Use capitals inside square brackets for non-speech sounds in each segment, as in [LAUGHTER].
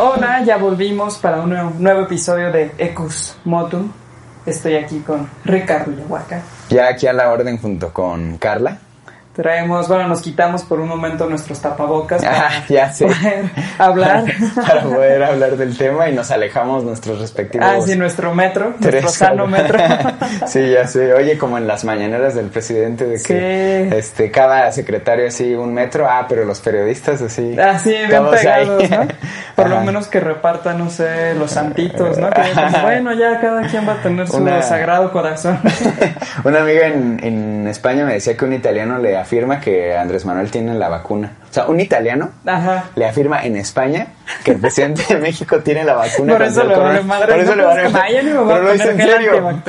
Hola, ya volvimos para un nuevo, episodio de Ecus Motum. Estoy aquí con Ricardo Yahuaca. Ya aquí a la orden junto con Carla. Traemos, bueno, nos quitamos por un momento nuestros tapabocas para Ah, ya sé. poder [LAUGHS] hablar. [LAUGHS] Para poder hablar del tema y nos alejamos nuestros respectivos. Ah, sí, nuestro metro, tres nuestro sano metro. [LAUGHS] sí, ya sé. Oye, como en las mañaneras del presidente de que Sí. este cada secretario así un metro, ah, pero los periodistas así. Así, bien ahí. pegados, ¿no? Por lo menos que repartan, no sé, los santitos, ¿no? Que como, bueno, ya cada quien va a tener su Una- sagrado corazón. Una amiga en, en España me decía que un italiano le afirma que Andrés Manuel tiene la vacuna. O sea, un italiano Ajá. le afirma en España que el presidente de México tiene la vacuna. Por eso le vale madre. Por eso no, le vale voy Pero lo dice en serio.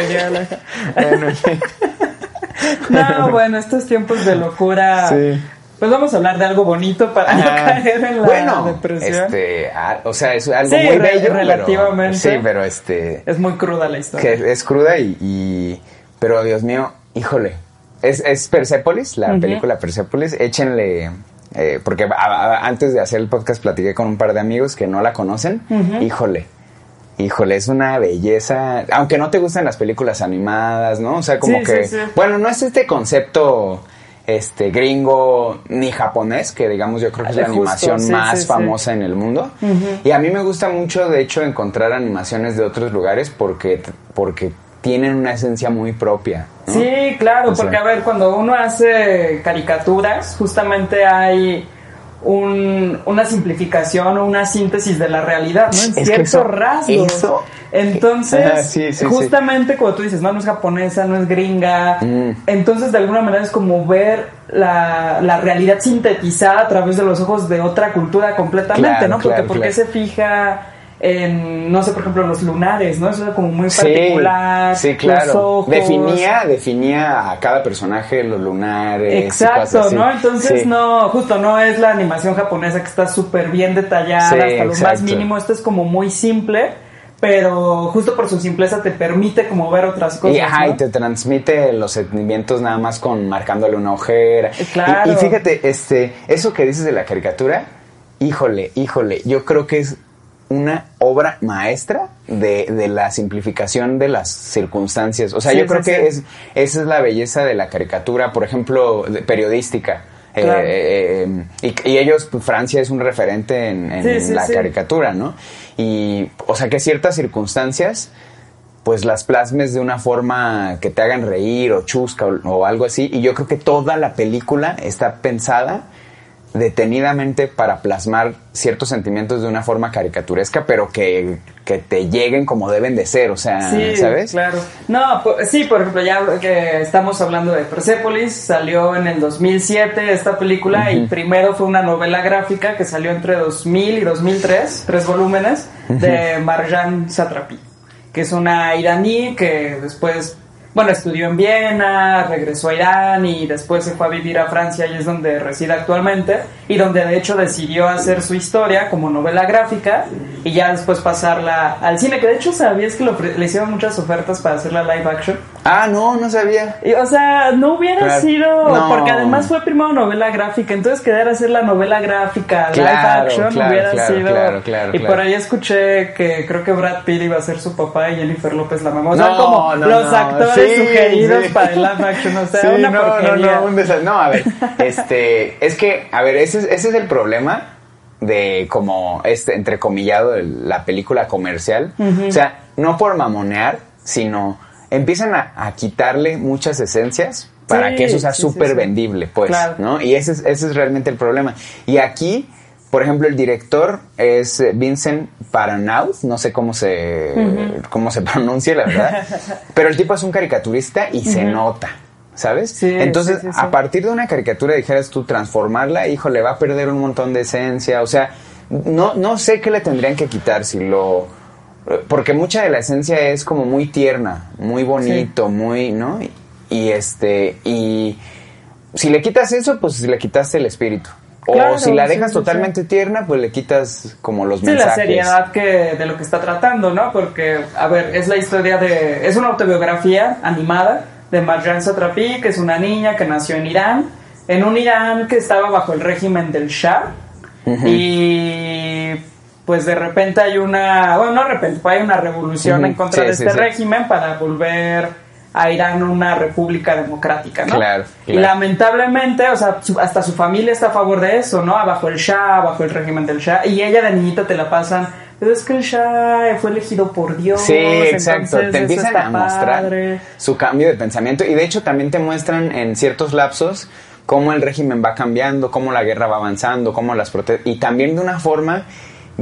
No, bueno, estos tiempos de locura. Sí. Pues vamos a hablar de algo bonito para no Ah, caer en la bueno, depresión. este, ah, o sea, es algo Sí, muy re- bello, pero- relativamente. sí, pero este, Es muy cruda la historia. que es cruda y, y- pero Dios mío, híjole, es, es Persepolis, la película Persepolis, échenle, eh, porque a- a- antes de hacer el podcast platiqué con un par de amigos que no la conocen, híjole. Híjole, es una belleza. Aunque no te gustan las películas animadas, ¿no? O sea, como Sí, que. sí, sí. Bueno, no es este concepto este gringo ni japonés, que digamos yo creo que es la Justo, animación más famosa en el mundo. Y a mí me gusta mucho, de hecho, encontrar animaciones de otros lugares porque, porque tienen una esencia muy propia. ¿no? Sí, claro, O sea- porque a ver, cuando uno hace caricaturas, justamente hay un- una simplificación o una síntesis de la realidad, ¿no? En Es ciertos eso- rasgos. eso- Entonces, Ajá, sí, sí, sí. justamente cuando tú dices, no, no es japonesa, no es gringa, Mm. entonces de alguna manera es como ver la, la realidad sintetizada a través de los ojos de otra cultura completamente, Claro, ¿no? Porque claro, ¿por qué claro. se fija en, no sé, por ejemplo, los lunares, ¿no? Eso es como muy particular. sí, claro. ojos. Definía, definía a cada personaje los lunares. Exacto. ¿no? Entonces Sí. no, justo no es la animación japonesa que está súper bien detallada Sí, hasta lo más mínimo. Esto es como muy simple, pero justo por su simpleza te permite como ver otras cosas. Y, ajá, ¿no? y te transmite los sentimientos nada más con marcándole una ojera. Eh, claro. Y, y fíjate, este, eso que dices de la caricatura, híjole, híjole, yo creo que es una obra maestra de, de la simplificación de las circunstancias. O sea, Sí, yo creo sí, que sí. es, esa es la belleza de la caricatura, por ejemplo, de- periodística. Eh, Claro. eh, eh, y, y ellos, pues, Francia es un referente en, la caricatura, ¿no? Y, o sea, que ciertas circunstancias pues las plasmes de una forma que te hagan reír o chusca o, o algo así. Y yo creo que toda la película está pensada detenidamente para plasmar ciertos sentimientos de una forma caricaturesca, pero que, que te lleguen como deben de ser, o sea, Sí, ¿sabes? claro. No, sí, por ejemplo, ya que estamos hablando de Persepolis, salió en el 2007 esta película y primero fue una novela gráfica que salió entre 2000 y 2003, tres volúmenes, de Marjan Satrapi, que es una iraní que después, bueno, estudió en Viena, regresó a Irán y después se fue a vivir a Francia y es donde reside actualmente y donde de hecho decidió hacer su historia como novela gráfica y ya después pasarla al cine, que de hecho sabías que le hicieron muchas ofertas para hacer la live action. Ah, no, no sabía. Y, o sea, no hubiera Claro. sido, No. porque además fue primero novela gráfica, entonces quedar a hacer la novela gráfica, live Claro, action, claro, hubiera claro, sido... y por ahí escuché que creo que Brad Pitt iba a ser su papá y Jennifer López la mamá. O sea, No, como no, los actores Sí, sugeridos sí. para el live action, o sea, [LAUGHS] Sí, una no, no, porquería. no, un no, a ver, este, es que, a ver, ese, es- ese es el problema de como, este, entrecomillado, la película comercial. O sea, no por mamonear, sino empiezan a, a quitarle muchas esencias para Sí, que eso sea sí, súper sí. vendible, pues, Claro. ¿no? Y ese es, ese es realmente el problema. Y aquí, por ejemplo, el director es eh, Vincent Paranaud, no sé cómo se, cómo se [LAUGHS] pronuncia, la verdad, [LAUGHS] pero el tipo es un caricaturista y se nota. ¿sabes? Sí, Entonces, sí, sí, sí. a partir de una caricatura, dijeras tú, transformarla, híjole, va a perder un montón de esencia. O sea, no, no sé qué le tendrían que quitar si lo... Porque mucha de la esencia es como muy tierna, muy bonito, muy, ¿no? Y, y este, y si le quitas eso, pues le quitaste el espíritu. O Claro, si la dejas sí, sí. totalmente tierna, pues le quitas como los Sí, la mensajes. seriedad que, de lo que está tratando, ¿no? Porque, a ver, es la historia de... Es una autobiografía animada de Marjan Satrapi, que es una niña que nació en Irán, en un Irán que estaba bajo el régimen del Shah. Y pues de repente hay una... Bueno, no de repente, hay una revolución en contra sí, de sí, este sí. régimen para volver a Irán una república democrática, ¿no? Claro, Y lamentablemente, o sea, su- hasta su familia está a favor de eso, ¿no? Bajo el Shah, bajo el régimen del Shah. Y ella de niñita te la pasan, pero es que el Shah fue elegido por Dios. Sí, exacto. Te empiezan a mostrar padre. su cambio de pensamiento y de hecho también te muestran en ciertos lapsos cómo el régimen va cambiando, cómo la guerra va avanzando, cómo las protestas y también de una forma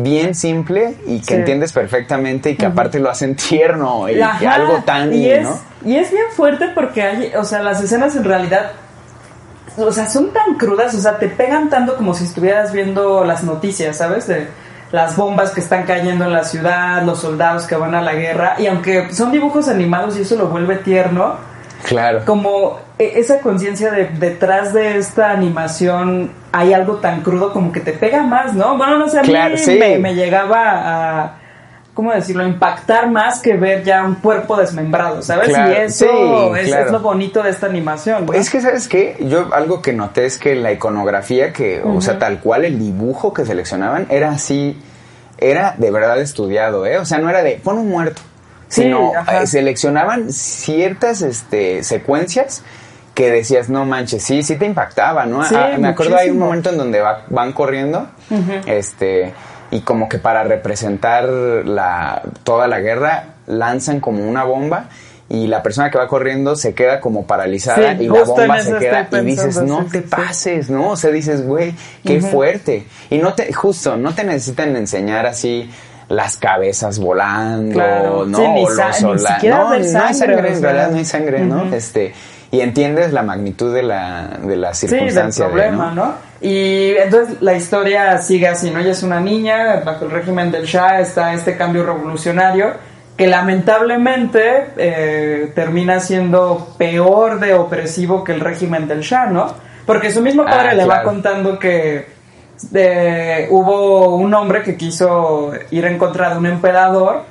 bien simple y que Sí. entiendes perfectamente y que aparte lo hacen tierno y que algo tan, y es, ¿no? y es bien fuerte porque hay, o sea, las escenas en realidad, o sea, son tan crudas, o sea, te pegan tanto como si estuvieras viendo las noticias, ¿sabes? De las bombas que están cayendo en la ciudad, los soldados que van a la guerra, y aunque son dibujos animados y eso lo vuelve tierno, Claro. como e- esa conciencia de detrás de esta animación hay algo tan crudo como que te pega más, ¿no? Bueno, no sé, a mí Claro, sí. me, me llegaba a, ¿cómo decirlo?, impactar más que ver ya un cuerpo desmembrado, ¿sabes? Claro, y eso sí, es, claro. es lo bonito de esta animación. ¿no? Es que, ¿sabes qué? Yo algo que noté es que la iconografía, que, o sea, tal cual el dibujo que seleccionaban era así, era de verdad estudiado, ¿eh? O sea, no era de, pon un muerto, sino eh, seleccionaban ciertas este, secuencias que decías, no manches, sí, sí te impactaba, ¿no? Sí, Ah, me acuerdo hay un momento en donde va- van corriendo, este, y como que para representar la, toda la guerra, lanzan como una bomba y la persona que va corriendo se queda como paralizada Sí, y la bomba se queda y dices, no sí, te pases, ¿no? O sea, dices, güey, qué fuerte. Y no te, justo, no te necesitan enseñar así las cabezas volando, Claro. ¿no? Sí, ni o los ni siquiera No, no hay sangre, no hay sangre, ¿no? Este, y entiendes la magnitud de la, de la Sí, del circunstancia. de, problema, ¿no? Y entonces la historia sigue así, ¿no? Ella es una niña, bajo el régimen del Shah está este cambio revolucionario que lamentablemente eh, termina siendo peor de opresivo que el régimen del Shah, ¿no? Porque su mismo padre Ah, le va contando que eh, hubo un hombre que quiso ir en contra de un emperador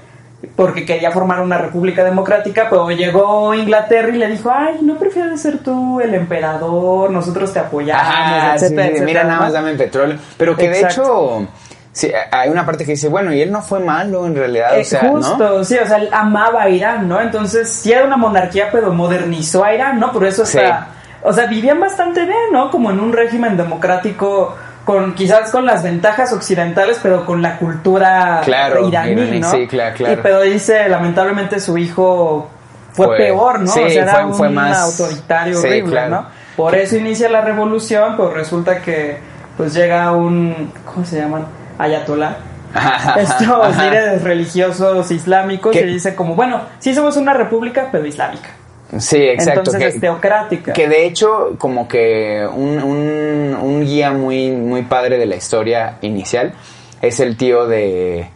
porque quería formar una república democrática, pero llegó Inglaterra y le dijo, ay, ¿no prefieres ser tú el emperador? Nosotros te apoyamos, Ajá, sí, etcétera, sí, etcétera, mira, nada más dame petróleo. Pero que de hecho, sí, hay una parte que dice, bueno, y él no fue malo en realidad, Eh, o sea, justo, ¿no? sí, o sea, él amaba a Irán, ¿no? Entonces, sí era una monarquía, pero modernizó a Irán, ¿no? Por eso Sí. está, o sea, vivían bastante bien, ¿no? Como en un régimen democrático con quizás con las ventajas occidentales, pero con la cultura Claro, iraní, iraní, ¿no? sí, claro, claro. Y, pero dice, lamentablemente su hijo fue, Fue- peor, ¿no? sí, o sea, era fue- un fue más- autoritario sí, horrible, claro. ¿no? Por eso inicia la revolución, pero resulta que pues llega un ¿cómo se llaman? Ayatolá [LAUGHS] estos líderes religiosos islámicos ¿Qué? y dice como, bueno, sí somos una república, pero islámica. Sí, exacto. Entonces que, es teocrática. que de hecho, como que un, un, un guía muy, muy padre de la historia inicial es el tío de.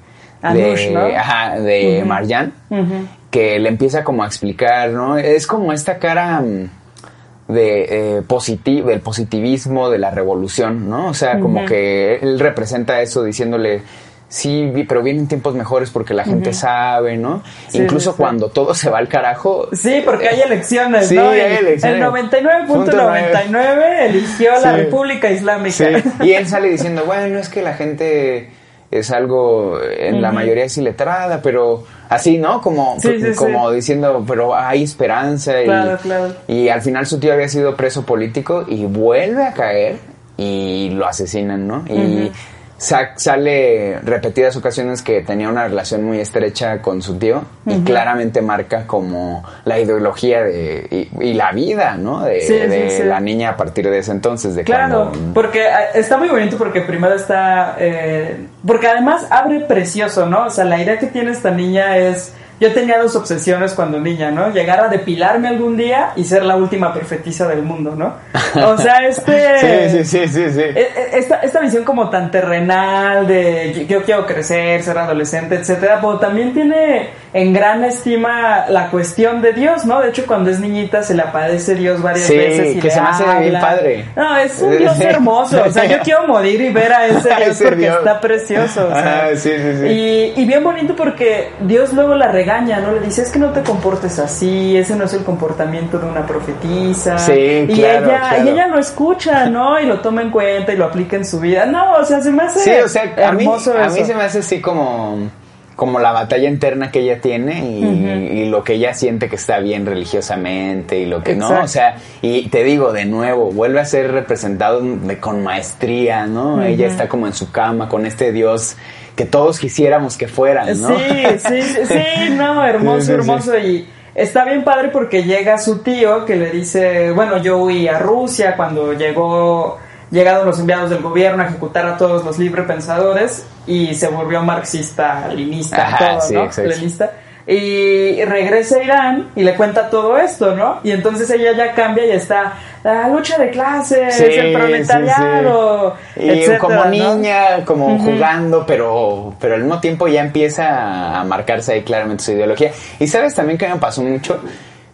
Anush, de, ¿no? Ajá, de Ujú. Marjan, Ujú. que le empieza como a explicar, ¿no? Es como esta cara mm, de eh, positivo, del positivismo de la revolución, ¿no? O sea, como que él representa eso diciéndole, sí, pero vienen tiempos mejores porque la gente sabe, ¿no? Sí, Incluso sí, sí. cuando todo se va al carajo. Sí, porque hay elecciones, Sí, ¿no? hay El- elecciones. El 99.99 eligió a la. República Islámica. [LAUGHS] Y él sale diciendo, bueno, es que la gente es algo, en la mayoría es iletrada, pero así, ¿no? Como, Sí, sí, como diciendo, pero hay esperanza. y- Claro, claro. Y al final su tío había sido preso político y vuelve a caer y lo asesinan, ¿no? Y sa- sale repetidas ocasiones que tenía una relación muy estrecha con su tío y claramente marca como la ideología de, y, y la vida, ¿no? De, Sí, sí, de sí. la niña a partir de ese entonces, de Claro, cuando... porque ah, está muy bonito porque primero está... eh, porque además abre precioso, ¿no? O sea, la idea que tiene esta niña es yo tenía dos obsesiones cuando niña, ¿no? Llegar a depilarme algún día y ser la última profetisa del mundo, ¿no? O sea, [LAUGHS] este... sí, sí, sí, sí, e, e, Esta, esta visión como tan terrenal de yo quiero crecer, ser adolescente, etcétera, pero también tiene en gran estima la cuestión de Dios, ¿no? De hecho, cuando es niñita se le aparece Dios varias veces y que se me hace bien padre. No, es un Dios hermoso, o sea, yo [LAUGHS] quiero morir y ver a ese Dios porque está precioso, o sea, sí, sí, sí. Y, y bien bonito porque Dios luego la regala ¿no? Le dice, es que no te comportes así, ese no es el comportamiento de una profetisa. Sí, y claro, ella, y ella lo escucha, ¿no? Y lo toma en cuenta y lo aplica en su vida. No, o sea, se me hace sí, o sea, hermoso a mí, se me hace así como como la batalla interna que ella tiene y, lo que ella siente que está bien religiosamente y lo que no, o sea, y te digo de nuevo, vuelve a ser representado con maestría, ¿no? Ella está como en su cama con este Dios que todos quisiéramos que fueran, ¿no? Sí, sí, sí, no, [LAUGHS] hermoso, hermoso. Y está bien padre porque llega su tío que le dice, bueno, yo huí a Rusia cuando llegó, llegaron los enviados del gobierno a ejecutar a todos los librepensadores y se volvió marxista, leninista, todo, ¿no? Leninista y regresa a Irán y le cuenta todo esto, ¿no? Y entonces ella ya cambia y está la lucha de clases, el proletariado, y como niña, como jugando, pero pero al mismo tiempo ya empieza a marcarse ahí claramente su ideología. Y sabes también que me pasó mucho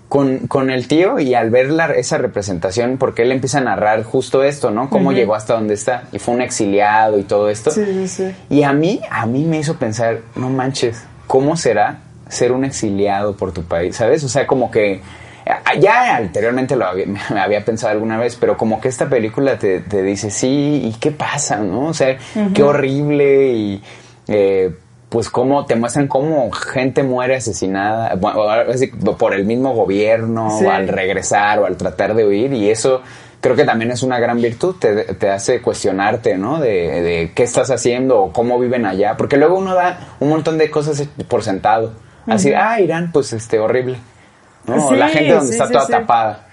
con, con el tío y al ver la, esa representación, porque él empieza a narrar justo esto, ¿no? Cómo llegó hasta donde está y fue un exiliado y todo esto. Sí, sí. Y a mí, a mí me hizo pensar, no manches, ¿cómo será ser un exiliado por tu país, ¿sabes? O sea, como que ya anteriormente lo había, [LAUGHS] me había pensado alguna vez, pero como que esta película te, dice, sí, ¿y qué pasa, no? O sea, qué horrible y... Eh, pues cómo te muestran cómo gente muere asesinada por el mismo gobierno al regresar o al tratar de huir y eso creo que también es una gran virtud, te, te hace cuestionarte, ¿no? De, de, qué estás haciendo o cómo viven allá, porque luego uno da un montón de cosas por sentado. Así, ah, Irán, pues este, horrible. ¿no? la gente donde está toda tapada.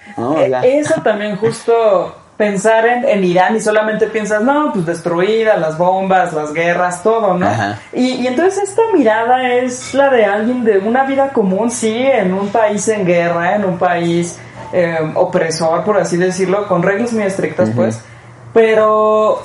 E, eso también justo pensar en, Irán y solamente piensas, no, pues destruida, las bombas, las guerras, todo, ¿no? Y, entonces esta mirada es la de alguien de una vida común, sí, en un país en guerra, en un país eh, opresor, por así decirlo, con reglas muy estrictas, pues, pero,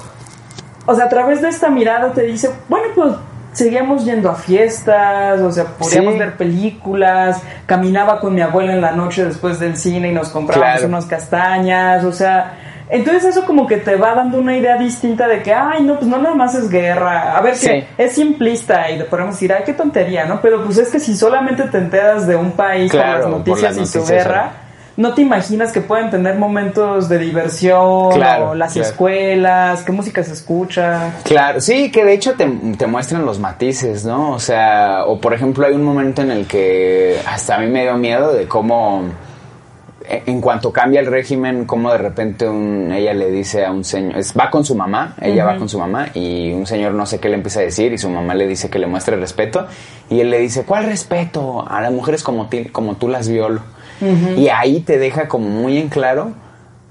o sea, a través de esta mirada te dice, bueno, pues seguíamos yendo a fiestas, o sea, podíamos ver películas, caminaba con mi abuela en la noche después del cine y nos comprábamos unas castañas, o sea, entonces eso como que te va dando una idea distinta de que, ay, no, pues no nada más es guerra, a ver, que es simplista y podemos decir, ay, qué tontería, ¿no? Pero pues es que si solamente te enteras de un país con las noticias, y su guerra no te imaginas que pueden tener momentos de diversión, o las escuelas, qué música se escucha. Claro, sí, que de hecho te, te, muestran los matices, ¿no? O sea, o por ejemplo hay un momento en el que hasta a mí me dio miedo de cómo e, en cuanto cambia el régimen, como de repente un, ella le dice a un señor, va con su mamá, ella va con su mamá y un señor no sé qué le empieza a decir y su mamá le dice que le muestre respeto y él le dice, ¿cuál respeto? A las mujeres como, como tú las violo. Y ahí te deja como muy en claro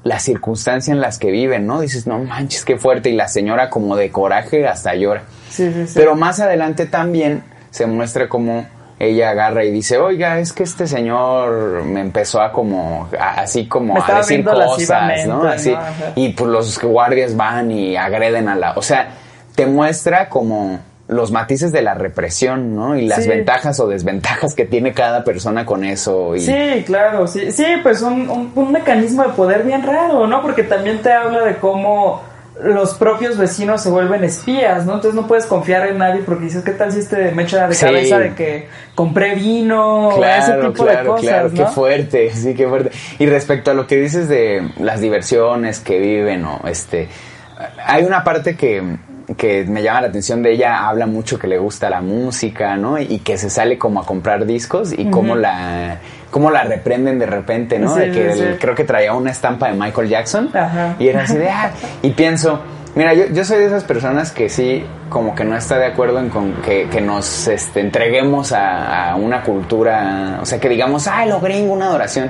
la circunstancia en las que viven, ¿no? Dices, no manches, qué fuerte. Y la señora como de coraje hasta llora. Sí, sí, sí. Pero más adelante también se muestra como ella agarra y dice, oiga, es que este señor me empezó a como, así como a decir cosas, ¿no? Así, y pues los guardias van y agreden a la, o sea, te muestra como los matices de la represión, ¿no? Y las ventajas o desventajas que tiene cada persona con eso. Y... Sí, claro, sí, sí, pues un, un, mecanismo de poder bien raro, ¿no? Porque también te habla de cómo los propios vecinos se vuelven espías, ¿no? Entonces no puedes confiar en nadie porque dices, ¿qué tal si este me echa de cabeza de que compré vino o ese tipo de cosas, claro, qué fuerte, [LAUGHS] sí, qué fuerte. Y respecto a lo que dices de las diversiones que viven o este... Hay una parte que que me llama la atención de ella, habla mucho que le gusta la música, ¿no? Y que se sale como a comprar discos y cómo la cómo la reprenden de repente, ¿no? de que creo que traía una estampa de Michael Jackson y era así de, ah, y pienso, mira, yo, yo soy de esas personas que sí, como que no está de acuerdo en con que, que nos este, entreguemos a, una cultura, o sea, que digamos, ay, lo gringo, una adoración,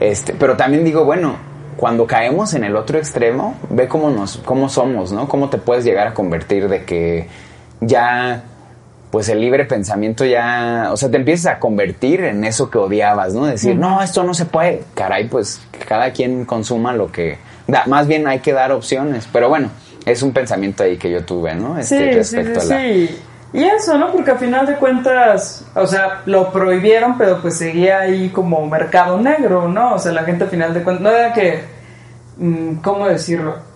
este, pero también digo, bueno, cuando caemos en el otro extremo, ve cómo nos, cómo somos, ¿no? Cómo te puedes llegar a convertir de que ya pues el libre pensamiento ya, o sea, te empiezas a convertir en eso que odiabas, ¿no? Decir, no, esto no se puede. Caray, pues que cada quien consuma lo que da. Más bien hay que dar opciones, pero bueno, es un pensamiento ahí que yo tuve, ¿no? Este, sí, sí, sí, sí. Y eso, ¿no? Porque al final de cuentas, o sea, lo prohibieron, pero pues seguía ahí como mercado negro, ¿no? O sea, la gente al final de cuentas, no era que, mm, ¿cómo decirlo?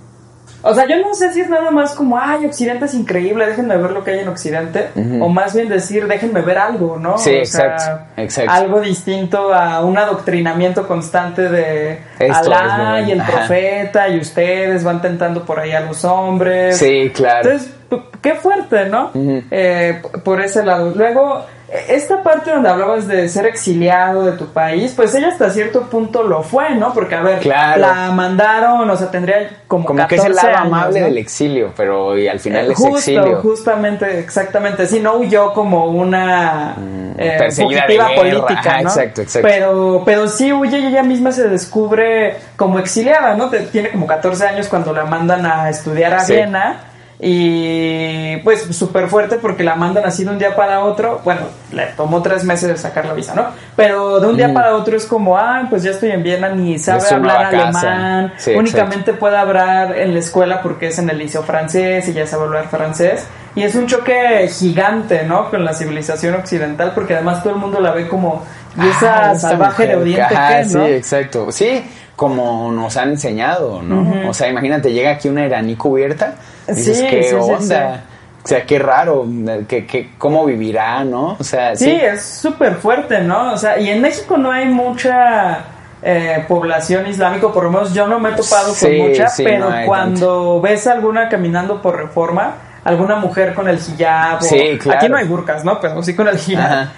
O sea, yo no sé si es nada más como, ay, Occidente es increíble, déjenme ver lo que hay en Occidente, o más bien decir, déjenme ver algo, ¿no? Sí, exacto, exacto. Algo distinto a un adoctrinamiento constante de Alá y el profeta, y ustedes van tentando por ahí a los hombres. Sí, claro. Entonces, qué fuerte, ¿no? eh, por ese lado. Luego esta parte donde hablabas de ser exiliado de tu país, pues ella hasta cierto punto lo fue, ¿no? Porque, a ver, la mandaron, o sea, tendría como, como que es el lado amable del exilio, pero y al final es Justo, exilio. justamente, exactamente. Sí, no huyó como una Mm, eh, de fugitiva guerra. política, Ajá, ¿no? exacto, exacto. Pero, pero sí huye y ella misma se descubre como exiliada, ¿no? Tiene como 14 años cuando la mandan a estudiar a Sí. Viena. Y pues súper fuerte porque la mandan así de un día para otro. Bueno, le tomó tres meses de sacar la visa, ¿no? Pero de un día para otro es como, ah, pues ya estoy en Viena, ni sabe hablar alemán. Sí, únicamente puede hablar en la escuela porque es en el liceo francés y ya sabe hablar francés. Y es un choque gigante, ¿no? Con la civilización occidental porque además todo el mundo la ve como, y esa Ah, salvaje de Oriente, ajá, ¿qué, no? Sí, exacto. Sí, como nos han enseñado, ¿no? O sea, imagínate, llega aquí una iraní cubierta, dices, Sí, ¿qué sí, sí, onda? O sea, qué raro, que, que, ¿cómo vivirá, no? O sea, Sí, sí. es súper fuerte, ¿no? O sea, y en México no hay mucha eh, población islámica, por lo menos yo no me he topado Sí, con mucha, sí, pero no cuando ves alguna caminando por reforma, alguna mujer con el hijab, o- Sí, claro. aquí no hay burkas, ¿no? Pero sí con el hijab. Ajá.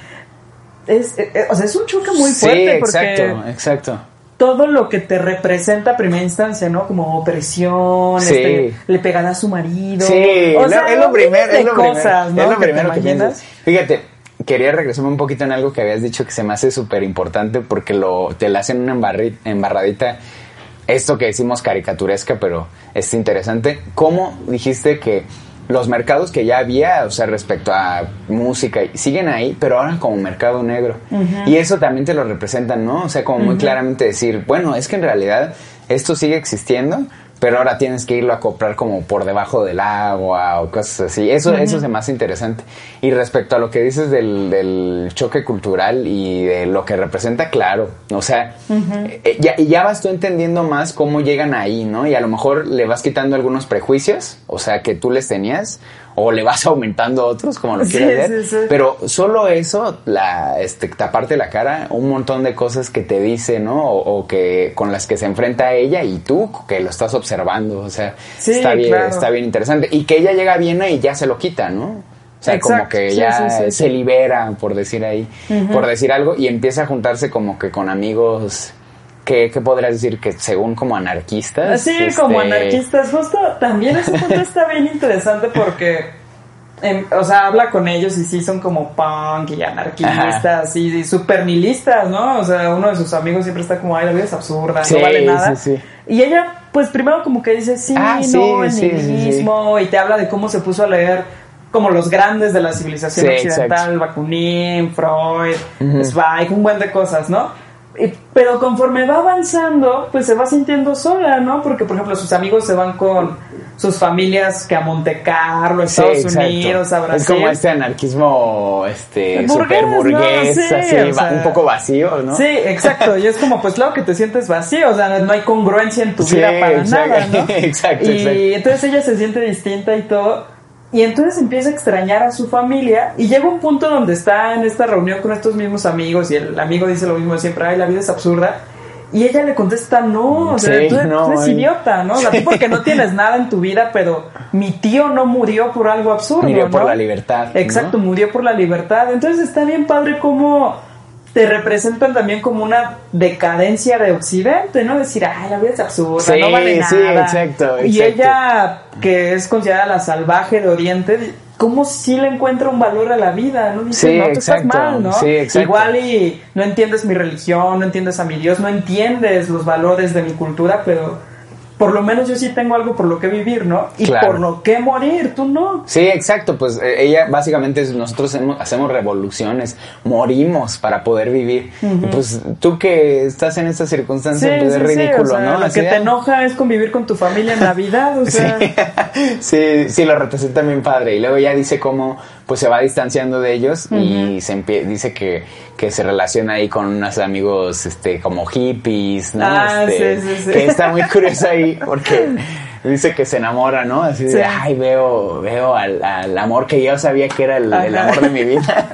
Es, eh, eh, o sea, es un choque muy Sí, fuerte porque exacto, exacto. Todo lo que te representa a primera instancia, ¿no? Como opresión, Sí. este, le pegará a su marido. Sí, o es sea, lo- es lo un primero, es lo cosas, primero, ¿no? es lo que primero piensas. Fíjate, quería regresarme un poquito en algo que habías dicho que se me hace súper importante porque lo, te la hacen una embarri- embarradita, esto que decimos caricaturesca, pero es interesante. ¿Cómo dijiste que los mercados que ya había, o sea, respecto a música, siguen ahí, pero ahora como mercado negro? Y eso también te lo representan, ¿no? O sea, como muy claramente decir, bueno, es que en realidad esto sigue existiendo, pero ahora tienes que irlo a comprar como por debajo del agua o cosas así. Eso, eso es más interesante. Y respecto a lo que dices del, del choque cultural y de lo que representa, claro. O sea, eh, ya, y ya vas tú entendiendo más cómo llegan ahí, ¿no? Y a lo mejor le vas quitando algunos prejuicios, o sea, que tú les tenías, o le vas aumentando otros, como lo Sí, quieras ver. sí, sí. Pero solo eso, la, este, taparte la cara, un montón de cosas que te dice, ¿no? O, o que con las que se enfrenta ella y tú que lo estás observando, o sea, Sí, está bien, claro. está bien interesante. Y que ella llega a Viena y ya se lo quita, ¿no? O sea, como que ya sí, sí, se libera, por decir ahí, por decir algo, y empieza a juntarse como que con amigos, que, ¿qué podrías decir? Que según como anarquistas. Este, como anarquistas, justo también ese punto está bien interesante porque, em, o sea, habla con ellos y sí son como punk y anarquistas y, y super nihilistas, ¿no? O sea, uno de sus amigos siempre está como, ay, la vida es absurda, Sí, no vale nada. sí, sí. Y ella, pues primero como que dice, sí, Ah, no, sí, el sí, sí, sí. nihilismo, y te habla de cómo se puso a leer como los grandes de la civilización Sí, occidental. Bakunin, Freud, Zweig, un buen de cosas, ¿no? Y- pero conforme va avanzando, pues se va sintiendo sola, ¿no? Porque, por ejemplo, sus amigos se van con sus familias que a Monte Carlo, Sí, Estados. Unidos, a Brasil. Es como este anarquismo, este, Burgués, super burgués, ¿no? Sí, así, o sea, un poco vacío, ¿no? Sí, exacto. Y es como, pues claro que te sientes vacío, o sea, no hay congruencia en tu Sí, vida para exacto. nada, ¿no? [LAUGHS] Exacto, Y exacto. entonces ella se siente distinta y todo. Y entonces empieza a extrañar a su familia y llega un punto donde está en esta reunión con estos mismos amigos y el amigo dice lo mismo de siempre, ay, la vida es absurda. Y ella le contesta, no, o sea, Sí, tú, tú no, eres ay. idiota, ¿no? O sea, tú porque no tienes [LAUGHS] nada en tu vida, pero mi tío no murió por algo absurdo, Murió por la libertad, ¿no? Exacto, murió por la libertad. Entonces está bien padre cómo te representan también como una decadencia de Occidente, ¿no? Decir, ay, la vida es absurda, Sí, no vale sí, nada. exacto, Y exacto. ella, que es considerada la salvaje de Oriente, ¿cómo sí le encuentra un valor a la vida? ¿no? Dice, Sí, no, tú estás exacto, mal, ¿no? sí, exacto. Igual y no entiendes mi religión, no entiendes a mi Dios, no entiendes los valores de mi cultura, pero por lo menos yo sí tengo algo por lo que vivir, ¿no? Y Claro. por lo que morir, tú no. Sí, exacto, pues eh, ella básicamente es- nosotros hacemos, revoluciones, morimos para poder vivir. Y pues tú que estás en esta circunstancia, Sí, pues sí, es sí, ridículo, o sea, ¿no? Lo Así que te enoja es convivir con tu familia en Navidad, o [LAUGHS] sea. [LAUGHS] Sí, sí, lo representa bien padre. Y luego ya dice cómo pues se va distanciando de ellos y se dice que, que se relaciona ahí con unos amigos este como hippies, ¿no? Ah, Este, sí, sí, sí. Que está muy curioso ahí porque [LAUGHS] dice que se enamora, ¿no? Así de, Sí. ay, veo, veo al, al amor que yo sabía que era el, amor de mi vida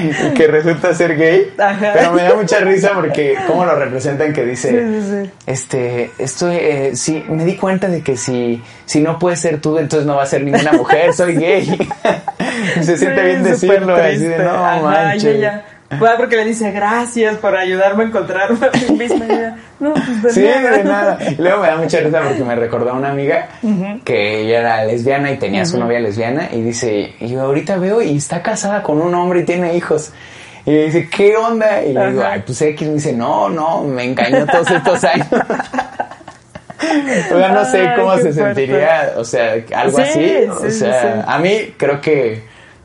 y [LAUGHS] que resulta ser gay. Ajá. Pero me da mucha risa porque cómo lo representan que dice, Sí, sí, sí. este, estoy, eh, sí, me di cuenta de que si, si no puedes ser tú, entonces no va a ser ninguna mujer, soy gay. [LAUGHS] Se siente bien decirlo, así de no Ajá, manches. Porque le dice gracias por ayudarme a encontrarme a mí misma. No, pues de Sí, nada. de nada. Y luego me da mucha risa porque me recordó a una amiga que ella era lesbiana y tenía su novia lesbiana y dice, y yo ahorita veo y está casada con un hombre y tiene hijos. Y le dice, ¿qué onda? Y le digo, ay, pues X me dice, no, no, me engañó todos estos años. [LAUGHS] o sea, no sé cómo se fuerte. sentiría, o sea, algo Sí, así. O sí, sea, sí. a mí creo que,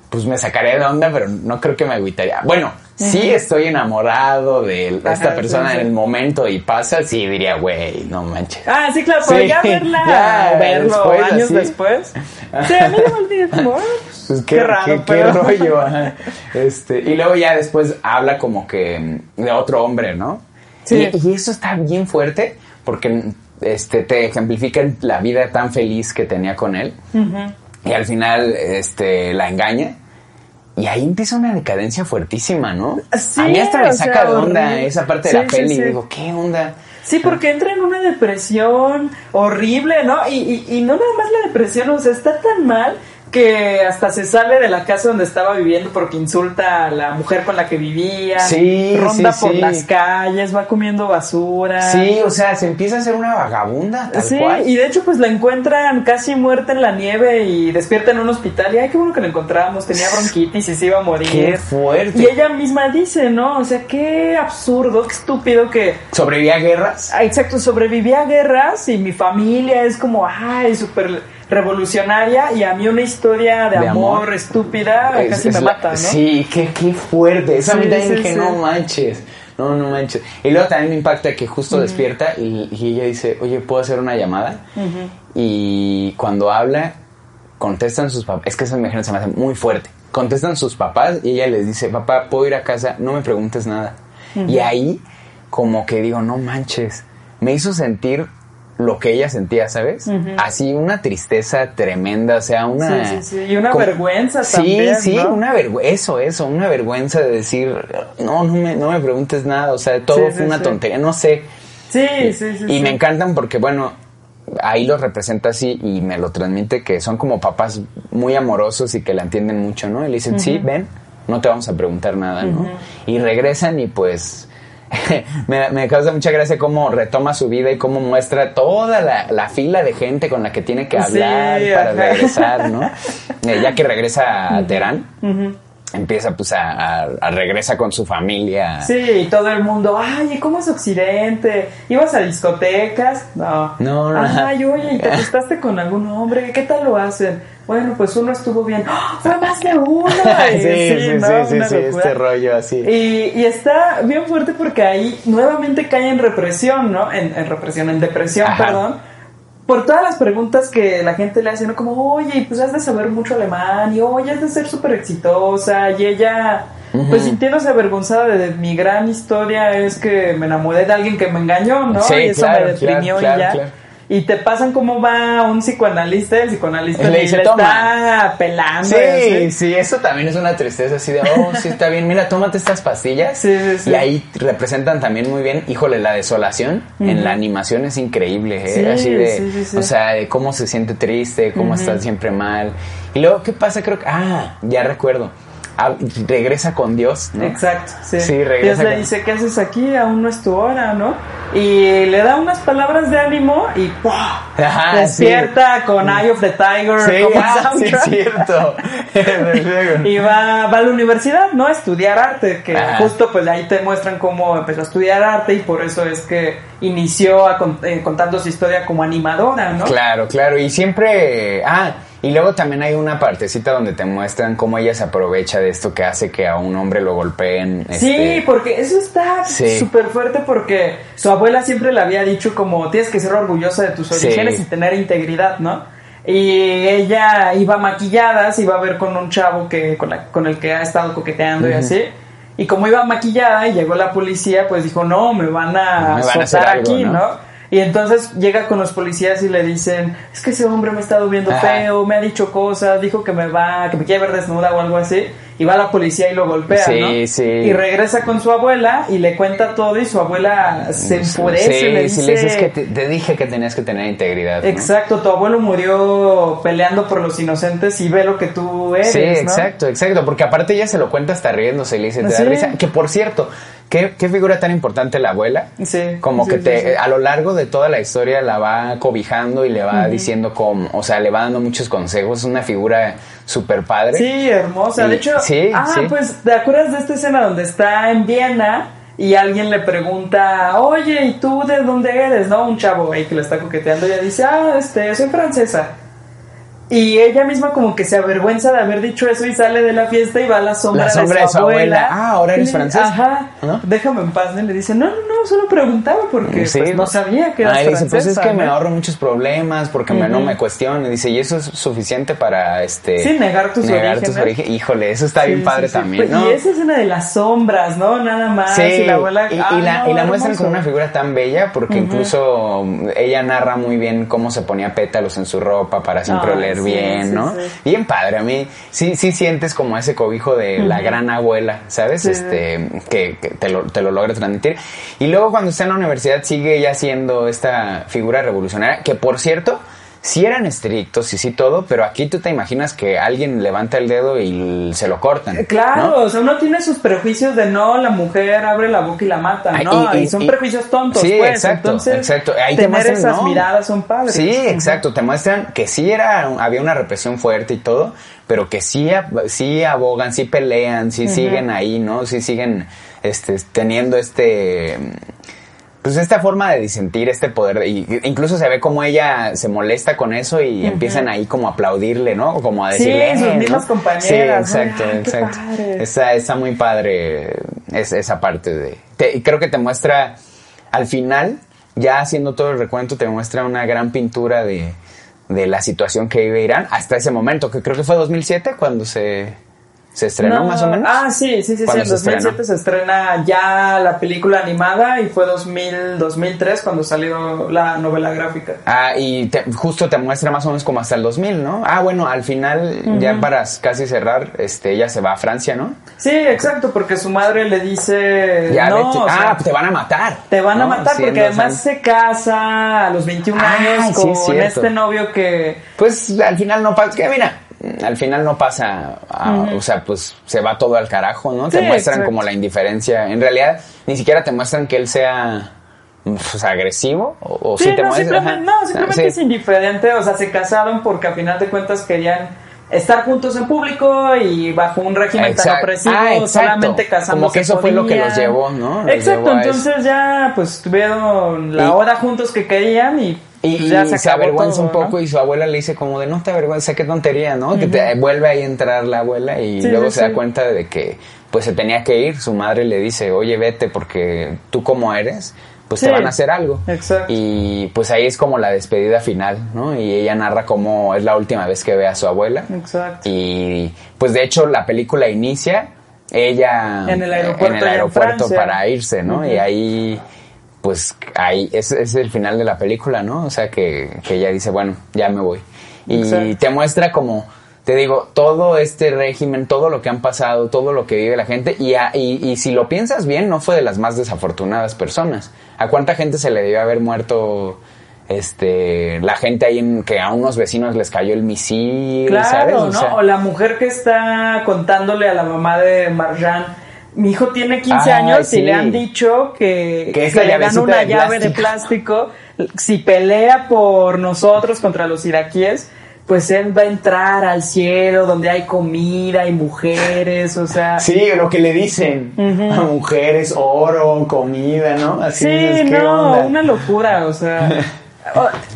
pues me sacaría de onda, pero no creo que me agüitaría. Bueno, sí estoy enamorado de esta Ajá, persona sí, sí. en el momento y pasa, sí diría, güey, no manches. Ah, sí, claro, pero Sí, ya verla, [LAUGHS] ya, verlo después, años así. después. Sí, a mí digo, como, [LAUGHS] Pues qué, raro, qué, pero... qué [LAUGHS] rollo. Este, y luego ya después habla como que de otro hombre, ¿no? Sí. Y, y eso está bien fuerte porque este, te ejemplifica la vida tan feliz que tenía con él. Y al final este, la engaña. Y ahí empieza una decadencia fuertísima, ¿no? Sí, a mí hasta me saca sea, de onda esa parte de Sí, la peli. sí. Digo, ¿qué onda? Sí, porque entra en una depresión horrible, ¿no? Y, y, y no nada más la depresión, o sea, está tan mal que hasta se sale de la casa donde estaba viviendo porque insulta a la mujer con la que vivía. Sí, Ronda sí, por sí. las calles, va comiendo basura. Sí, o sea, se empieza a hacer una vagabunda, tal Sí, cual. y de hecho pues la encuentran casi muerta en la nieve y despierta en un hospital y ay, qué bueno que la encontramos, tenía bronquitis y se iba a morir. Qué fuerte. Y ella misma dice, ¿no? O sea, qué absurdo, qué estúpido que... Sobrevivía a guerras. Ah, exacto, sobreviví a guerras y mi familia es como, ay, súper revolucionaria y a mí una historia de, De amor, amor. estúpida Es- casi es me la- mata, ¿no? Sí, qué, qué fuerte. Eso a mí Sí, también sí, sí. no manches. No, no manches. Y luego también me impacta que justo despierta y, y ella dice, oye, ¿puedo hacer una llamada? Y cuando habla, contestan sus papás. Es que esa imagen se me hace muy fuerte. Contestan sus papás y ella les dice, papá, ¿puedo ir a casa? No me preguntes nada. Y ahí, como que digo, no manches. Me hizo sentir lo que ella sentía, ¿sabes? Así una tristeza tremenda, o sea, una... Sí, sí, sí, y una como- vergüenza sí, también, Sí, ¿no? una vergüenza, eso, eso, una vergüenza de decir, no, no me, no me preguntes nada, o sea, todo Sí, fue una tontería, no sé. Sí, sí, sí. y me encantan porque, bueno, ahí los representa así y me lo transmite que son como papás muy amorosos y que la entienden mucho, ¿no? Y le dicen, sí, ven, no te vamos a preguntar nada, ¿no? Y regresan y pues... [LAUGHS] me, me causa mucha gracia cómo retoma su vida y cómo muestra toda la, la fila de gente con la que tiene que Sí, hablar para ajá. regresar, ¿no? Eh, ya que regresa a Teherán, empieza pues a, a- a regresa con su familia. Sí, y todo el mundo, ay, ¿y ¿cómo es Occidente? ¿Ibas a discotecas? No. No, no. Ay, oye, ¿y te [LAUGHS] acostaste con algún hombre? ¿Qué tal lo hacen? Bueno, pues uno estuvo bien. ¡Fue más de uno! sí, [LAUGHS] sí, sí, ¿no? sí, este rollo así. Y, y está bien fuerte porque ahí nuevamente cae en represión, ¿no? En, en represión, en depresión, Ajá. perdón. Por todas las preguntas que la gente le hace, ¿no? Como, oye, pues has de saber mucho alemán, y oye, has de ser súper exitosa, y ella, pues sintiéndose avergonzada de, de mi gran historia, es que me enamoré de alguien que me engañó, ¿no? Sí, y eso claro, me deprimió claro, y ya. claro. Y te pasan cómo va un psicoanalista, el psicoanalista Le dice, está pelando. Sí, así. sí, eso también es una tristeza así de, oh, sí, está bien, mira, tómate estas pastillas. Sí, sí, sí. Y ahí representan también muy bien, híjole, la desolación en la animación es increíble, ¿eh? Sí, así de, o sea, de cómo se siente triste, cómo está siempre mal. Y luego, ¿qué pasa? Creo que, ah, ya recuerdo, regresa con Dios, ¿no? Exacto, sí. Sí, regresa Dios le con- dice, ¿qué haces aquí? Aún no es tu hora, ¿no? Y le da unas palabras de ánimo y ¡pua! Ajá, despierta con Eye of the Tiger Sí, como ah, [LAUGHS] sí, es cierto. [LAUGHS] y va, va a la universidad, ¿no? A estudiar arte, que Ajá. justo pues ahí te muestran cómo empezó a estudiar arte y por eso es que inició a con- eh, contando su historia como animadora, ¿no? Claro, claro. Y siempre. Ah, y luego también hay una partecita donde te muestran cómo ella se aprovecha de esto que hace que a un hombre lo golpeen. Sí, este, porque eso está Sí. súper fuerte porque su abuela siempre le había dicho como tienes que ser orgullosa de tus Sí. orígenes y tener integridad, ¿no? Y ella iba maquillada, se iba a ver con un chavo que con, la- con el que ha estado coqueteando y así. Y como iba maquillada y llegó la policía, pues dijo, no, me van a Me van a hacer soltar algo, aquí, ¿no? ¿no? Y entonces llega con los policías y le dicen, es que ese hombre me ha estado viendo Ajá. feo, me ha dicho cosas, dijo que me va, que me quiere ver desnuda o algo así. Y va la policía y lo golpea, Sí, ¿no? sí. Y regresa con su abuela y le cuenta todo y su abuela se enfurece, Sí, le dice... le dices que te, te dije que tenías que tener integridad. ¿no? Exacto, tu abuelo murió peleando por los inocentes y ve lo que tú eres, Sí, ¿no? exacto, exacto. Porque aparte ella se lo cuenta hasta riéndose y le dice, te da risa. Que por cierto, ¿qué, qué figura tan importante la abuela. Sí, Como sí, que te, sí. a lo largo de toda la historia la va cobijando y le va diciendo cómo, o sea, le va dando muchos consejos. Es una figura súper padre. Sí, hermosa. Y- de hecho, sí, ah, sí. pues, ¿te acuerdas de esta escena donde está en Viena y alguien le pregunta, oye, ¿y tú de dónde eres? ¿No? Un chavo ahí que le está coqueteando y ella dice, ah, este, soy francesa. Y ella misma como que se avergüenza de haber dicho eso y sale de la fiesta y va a la sombra, La sombra de su, abuela. Ah, ahora Y eres francesa. Ajá. ¿No? Déjame en paz. ¿no? Y le dice, no, no, no, solo preguntaba porque Sí. pues, no sabía que eras y dice, pues es que me ahorro muchos problemas porque me, no me cuestiono. Dice, y eso es suficiente para este Sí, negar tus orígenes. orígenes. Híjole, eso está Sí, bien padre sí. también, Pues, ¿no? Y esa escena de las sombras, ¿no? Nada más. Sí, y la abuela. y, y la, no, y la muestran como una figura tan bella porque incluso ella narra muy bien cómo se ponía pétalos en su ropa para siempre oler bien, ¿no? Bien padre, a mí sí, sí sientes como ese cobijo de la gran abuela, ¿sabes? Este, que, que te, lo, te lo logra transmitir. Y luego cuando está en la universidad sigue ella siendo esta figura revolucionaria, que por cierto, sí eran estrictos y sí todo, pero aquí tú te imaginas que alguien levanta el dedo y se lo cortan. Eh, Claro, ¿no? o sea, uno tiene sus prejuicios de no, la mujer abre la boca y la mata, ¿no? y- Y, y- son y- prejuicios tontos, Sí, pues. exacto, Entonces, exacto. Ahí te muestran, esas no. miradas son padres. Sí, exacto. Te muestran que sí era, había una represión fuerte y todo, pero que sí, sí abogan, sí pelean, sí siguen ahí, ¿no? Sí siguen este, teniendo este... Pues esta forma de disentir, este poder, y incluso se ve como ella se molesta con eso y empiezan ahí como a aplaudirle, ¿no? Como a Sí, decirle... sus "Eh", mismas ¿no? compañeras, Sí, exacto, Ay, exacto. Está, está muy padre es- esa parte de... te- y creo que te muestra, al final, ya haciendo todo el recuento, te muestra una gran pintura de, de la situación que vive Irán hasta ese momento, que creo que fue 2007 cuando se, se estrenó No, más o menos. Ah, sí, sí, sí, sí. ¿Cuándo En se 2007 estrenó? se estrena ya la película animada y fue 2000, 2003 cuando salió la novela gráfica. Ah, y te- justo te muestra más o menos como hasta el 2000, ¿no? Ah, bueno, al final, ya para casi cerrar, este, ella se va a Francia, ¿no? Sí, exacto, porque su madre le dice, Ya, no, vete. o sea, ah, te van a matar. Te van a ¿no? matar porque además se casa a los 21 Ay, años sí, con es este novio que... Pues al final no pasa, que mira, al final no pasa, ah, o sea, pues se va todo al carajo, ¿no? te Sí, muestran exacto. como la indiferencia. En realidad, ni siquiera te muestran que él sea pues, agresivo o, o Sí, sí te no, muestran. simplemente, no, simplemente Sí. es indiferente, o sea, se casaron porque a final de cuentas querían estar juntos en público y bajo un régimen tan opresivo, Ah, solamente casándose Como que eso fue lo que los llevó, ¿no? Los Exacto, llevó a eso. entonces ya pues tuvieron la Y- hora juntos que querían y, Y, pues, y se avergüenza todo, un poco ¿no? y su abuela le dice como de no te avergüenza, qué tontería, ¿no? Que te vuelve ahí a entrar la abuela y Sí, luego sí, se da sí. cuenta de que pues se tenía que ir. Su madre le dice, oye, vete porque tú como eres, pues te van a hacer algo. exacto. Y pues ahí es como la despedida final, ¿no? Y ella narra cómo es la última vez que ve a su abuela. Exacto. Y pues de hecho la película inicia ella En el aeropuerto en el aeropuerto para irse, ¿no? Y ahí pues ahí es, es el final de la película, ¿no? O sea que, que ella dice, bueno, ya me voy. Y Exacto. te muestra como, te digo, todo este régimen, todo lo que han pasado, todo lo que vive la gente, y, a- y, y si lo piensas bien, no fue de las más desafortunadas personas. ¿A cuánta gente se le debió haber muerto? Este, la gente ahí en que a unos vecinos les cayó el misil, Claro, ¿sabes? O ¿no? sea, o la mujer que está contándole a la mamá de Marjan, mi hijo tiene 15 Ay, años sí. y le han dicho que, Que le dan una de llave de plástico. plástico si pelea por nosotros contra los iraquíes, pues él va a entrar al cielo donde hay comida y mujeres, o sea... Sí, lo que le dicen a mujeres, oro, comida, ¿no? Así sí, no, una locura, o sea... [LAUGHS]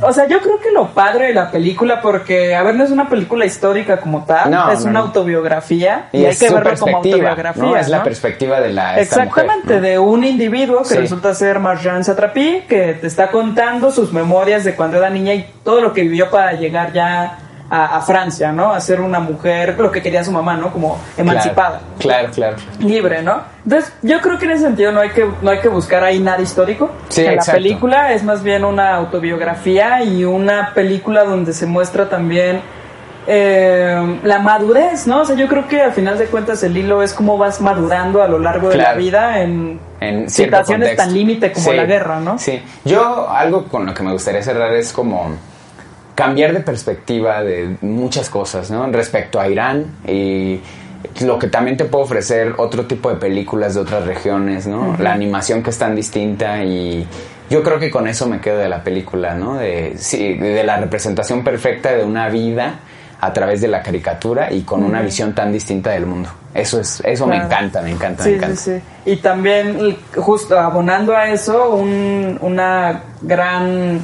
O, sea, yo creo que lo padre de la película, porque, a ver, no es una película histórica como tal, es una autobiografía y, hay que verlo como autobiografía. Es la perspectiva de la. Exactamente, de un individuo que resulta ser Marjan Satrapi, que te está contando sus memorias de cuando era niña y todo lo que vivió para llegar ya a, Francia, ¿no? A ser una mujer, lo que quería su mamá, ¿no? Como emancipada. Claro, claro, Libre, ¿no? Entonces, yo creo que en ese sentido no hay que, no hay que buscar ahí nada histórico. Sí, La película es más bien una autobiografía y una película donde se muestra también eh, la madurez, ¿no? O sea, yo creo que al final de cuentas el hilo es cómo vas madurando a lo largo de la vida en, situaciones tan límite como la guerra, ¿no? Sí. Yo algo con lo que me gustaría cerrar es como cambiar de perspectiva de muchas cosas, ¿no? Respecto a Irán y lo que también te puede ofrecer otro tipo de películas de otras regiones, ¿no? La animación que es tan distinta y yo creo que con eso me quedo de la película, ¿no? De, sí, de la representación perfecta de una vida a través de la caricatura y con una visión tan distinta del mundo. Eso es, eso me encanta, me encanta, me encanta. Sí, sí. Y también, justo abonando a eso, una gran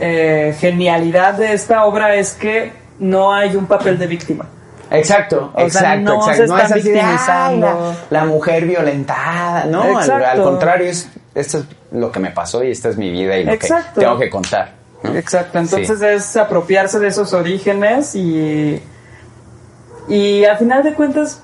eh, genialidad de esta obra es que no hay un papel de víctima. Exacto, exacto, no exacto. no es victimizando. la, mujer violentada, no, al, contrario, es, esto es lo que me pasó y esta es mi vida y lo que tengo que contar. Exacto, entonces es apropiarse de esos orígenes y, y al final de cuentas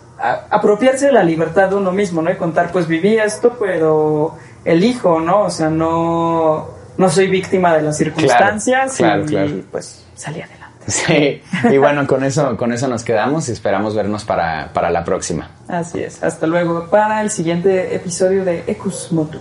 apropiarse de la libertad de uno mismo, ¿no? Y contar, pues viví esto, pero elijo, ¿no? O sea, no no soy víctima de las circunstancias y, pues salí adelante. [LAUGHS] Sí, y bueno, con eso, con eso nos quedamos y esperamos vernos para, para la próxima. Así es, hasta luego para el siguiente episodio de Ecus Motu.